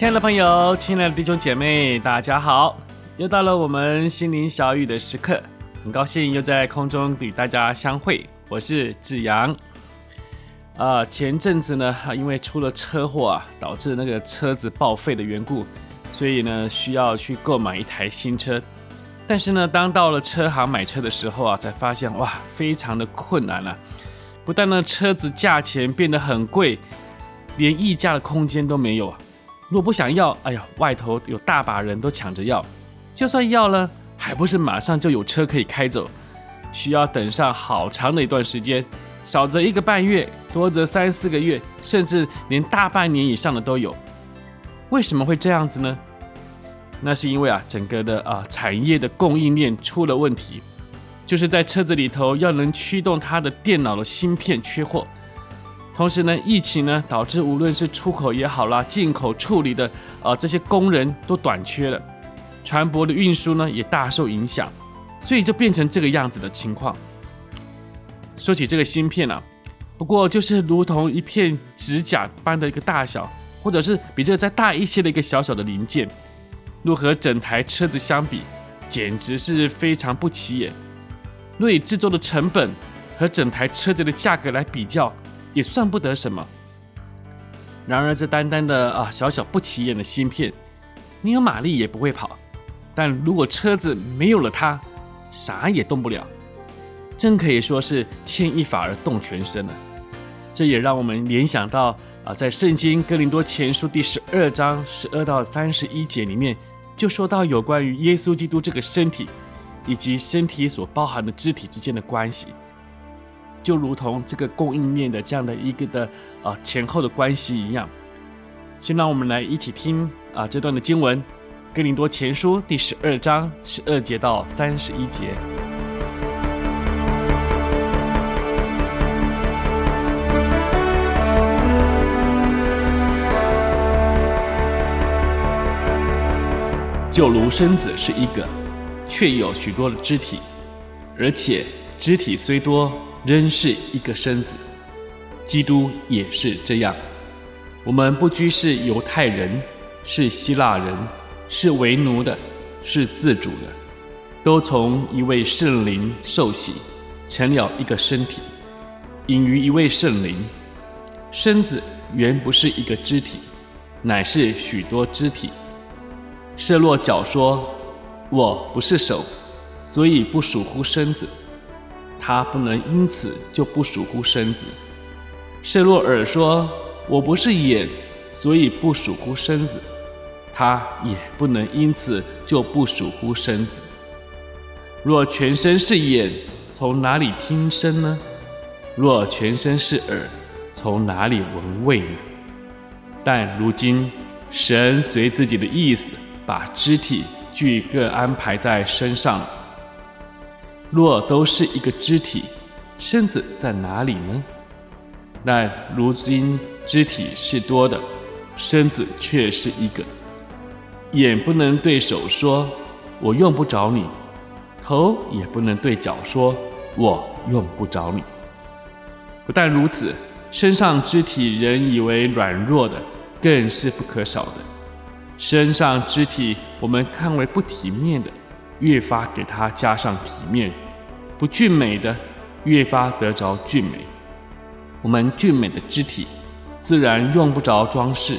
亲爱的朋友，亲爱的弟兄姐妹，大家好！又到了我们心灵小语的时刻，很高兴又在空中与大家相会。我是子阳。啊、前阵子呢，因为出了车祸啊，导致那个车子报废的缘故，所以呢，需要去购买一台新车。但是呢，当到了车行买车的时候啊，才发现哇，非常的困难啊！不但呢，车子价钱变得很贵，连议价的空间都没有啊。如果不想要，哎呀，外头有大把人都抢着要，就算要了，还不是马上就有车可以开走，需要等上好长的一段时间，少则一个半月，多则三四个月，甚至连大半年以上的都有。为什么会这样子呢？那是因为啊，整个的啊产业的供应链出了问题，就是在车子里头要能驱动它的电脑的芯片缺货。同时呢，疫情呢导致无论是出口也好啦，进口处理的啊、呃、这些工人都短缺了，船舶的运输呢也大受影响，所以就变成这个样子的情况。说起这个芯片啊，不过就是如同一片指甲般的一个大小，或者是比这个再大一些的一个小小的零件，若和整台车子相比，简直是非常不起眼。若以制作的成本和整台车子的价格来比较，也算不得什么。然而，这单单的啊小小不起眼的芯片，你有马力也不会跑。但如果车子没有了它，啥也动不了。真可以说是牵一发而动全身了。这也让我们联想到啊，在圣经哥林多前书第十二章十二到三十一节里面，就说到有关于耶稣基督这个身体，以及身体所包含的肢体之间的关系。就如同这个供应链的这样的一个的啊前后的关系一样，先让我们来一起听啊这段的经文，《哥林多前书》第十二章十二节到三十一节。就如身子是一个，却有许多的肢体，而且肢体虽多，仍是一个身子，基督也是这样。我们不拘是犹太人，是希腊人，是为奴的，是自主的，都从一位圣灵受洗，成了一个身体，隐于一位圣灵。身子原不是一个肢体，乃是许多肢体。设若脚说：“我不是手，所以不属乎身子。”他不能因此就不属乎身子。设若尔说：“我不是眼，所以不属乎身子。”他也不能因此就不属乎身子。若全身是眼，从哪里听声呢？若全身是耳，从哪里闻味呢？但如今神随自己的意思，把肢体俱各安排在身上。若都是一个肢体，身子在哪里呢？但如今肢体是多的，身子却是一个。眼不能对手说：“我用不着你。”头也不能对脚说：“我用不着你。”不但如此，身上肢体人以为软弱的，更是不可少的。身上肢体我们看为不体面的。越发给它加上体面，不俊美的越发得着俊美。我们俊美的肢体自然用不着装饰，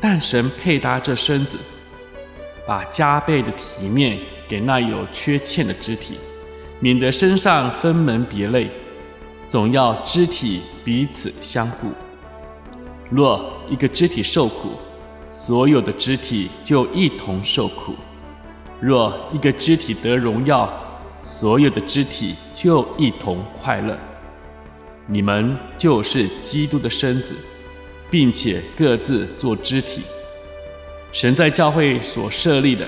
但神配搭这身子，把加倍的体面给那有缺欠的肢体，免得身上分门别类，总要肢体彼此相顾。若一个肢体受苦，所有的肢体就一同受苦。若一个肢体得荣耀，所有的肢体就一同快乐。你们就是基督的身子，并且各自做肢体。神在教会所设立的，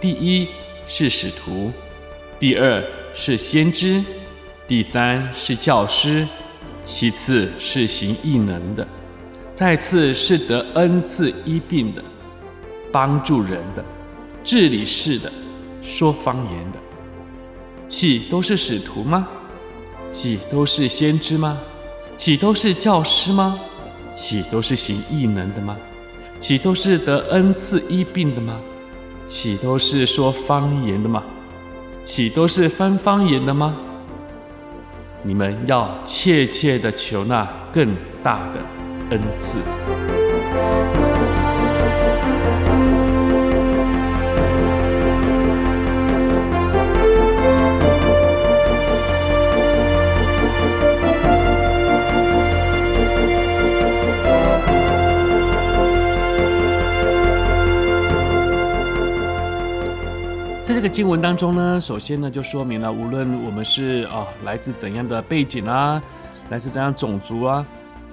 第一是使徒，第二是先知，第三是教师，其次是行异能的，再次是得恩赐医病的，帮助人的，治理事的，说方言的。岂都是使徒吗？岂都是先知吗？岂都是教师吗？岂都是行异能的吗？岂都是得恩赐医病的吗？岂都是说方言的吗？岂都是分方言的吗？你们要切切的求那更大的恩赐。这个经文当中呢，首先呢就说明了，无论我们是啊、来自怎样的背景啊，来自怎样种族啊，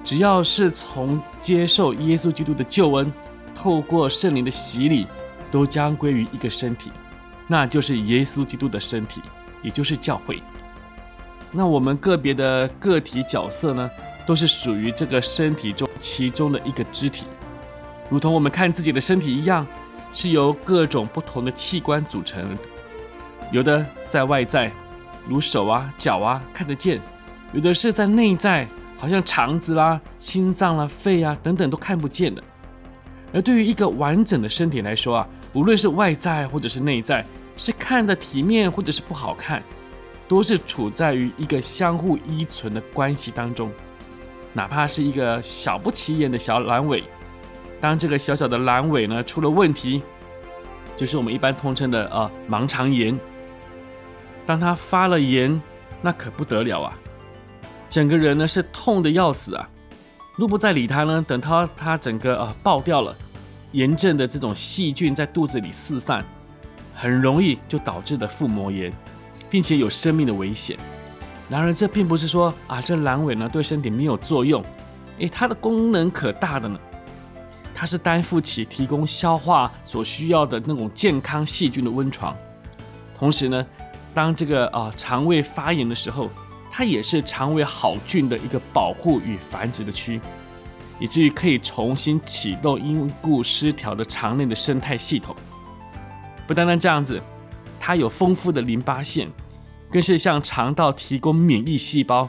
只要是从接受耶稣基督的救恩，透过圣灵的洗礼，都将归于一个身体，那就是耶稣基督的身体，也就是教会。那我们个别的个体角色呢，都是属于这个身体中其中的一个肢体，如同我们看自己的身体一样。是由各种不同的器官组成，有的在外在，如手啊、脚啊看得见；有的是在内在，好像肠子啦、心脏啦、肺啊等等都看不见的。而对于一个完整的身体来说啊，无论是外在或者是内在，是看的体面或者是不好看，都是处在于一个相互依存的关系当中。哪怕是一个小不起眼的小阑尾。当这个小小的阑尾呢出了问题，就是我们一般通称的啊盲肠炎。当它发了炎，那可不得了啊！整个人呢是痛的要死啊！若不再理它呢，等它它整个啊爆掉了，炎症的这种细菌在肚子里四散，很容易就导致的腹膜炎，并且有生命的危险。然而这并不是说啊这阑尾呢对身体没有作用，诶，它的功能可大的呢。它是担负起提供消化所需要的那种健康细菌的温床，同时呢，当这个啊肠胃发炎的时候，它也是肠胃好菌的一个保护与繁殖的区，以至于可以重新启动因故失调的肠内的生态系统。不单单这样子，它有丰富的淋巴腺，更是向肠道提供免疫细胞，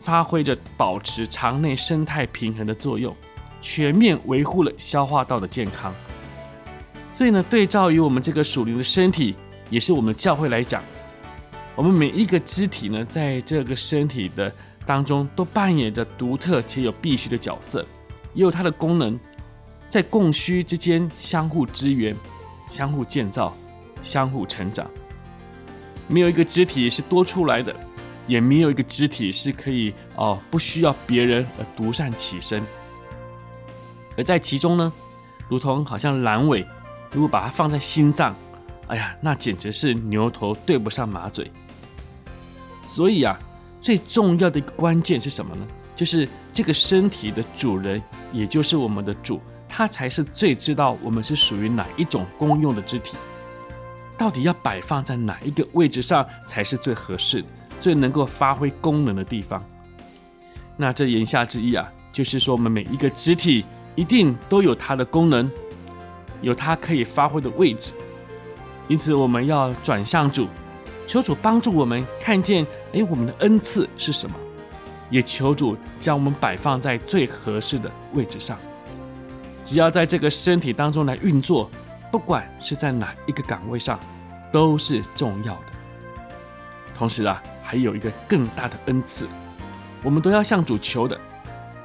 发挥着保持肠内生态平衡的作用。全面维护了消化道的健康，所以呢，对照于我们这个属灵的身体，也是我们教会来讲，我们每一个肢体呢，在这个身体的当中，都扮演着独特且有必须的角色，也有它的功能，在供需之间相互支援、相互建造、相互成长。没有一个肢体是多出来的，也没有一个肢体是可以哦不需要别人而独善其身。而在其中呢，如同好像阑尾，如果把它放在心脏，哎呀，那简直是牛头对不上马嘴。所以啊，最重要的一个关键是什么呢？就是这个身体的主人，也就是我们的主，他才是最知道我们是属于哪一种功用的肢体，到底要摆放在哪一个位置上才是最合适、最能够发挥功能的地方。那这言下之意啊，就是说我们每一个肢体。一定都有它的功能，有它可以发挥的位置，因此我们要转向主，求主帮助我们看见，哎，我们的恩赐是什么，也求主将我们摆放在最合适的位置上。只要在这个身体当中来运作，不管是在哪一个岗位上，都是重要的。同时啊，还有一个更大的恩赐，我们都要向主求的，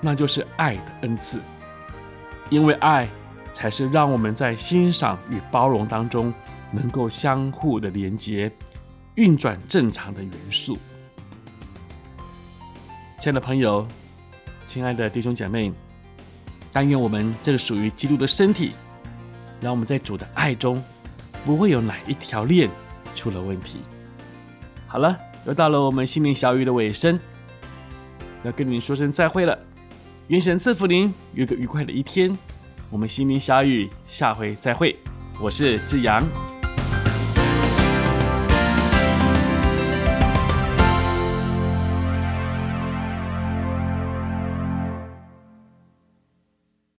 那就是爱的恩赐。因为爱，才是让我们在欣赏与包容当中，能够相互的连接、运转正常的元素。亲爱的朋友，亲爱的弟兄姐妹，但愿我们这个属于基督的身体，让我们在主的爱中，不会有哪一条链出了问题。好了，又到了我们心灵小语的尾声，要跟您说声再会了。愿神赐福您，有个愉快的一天。我们心灵相遇下回再会，我是志阳。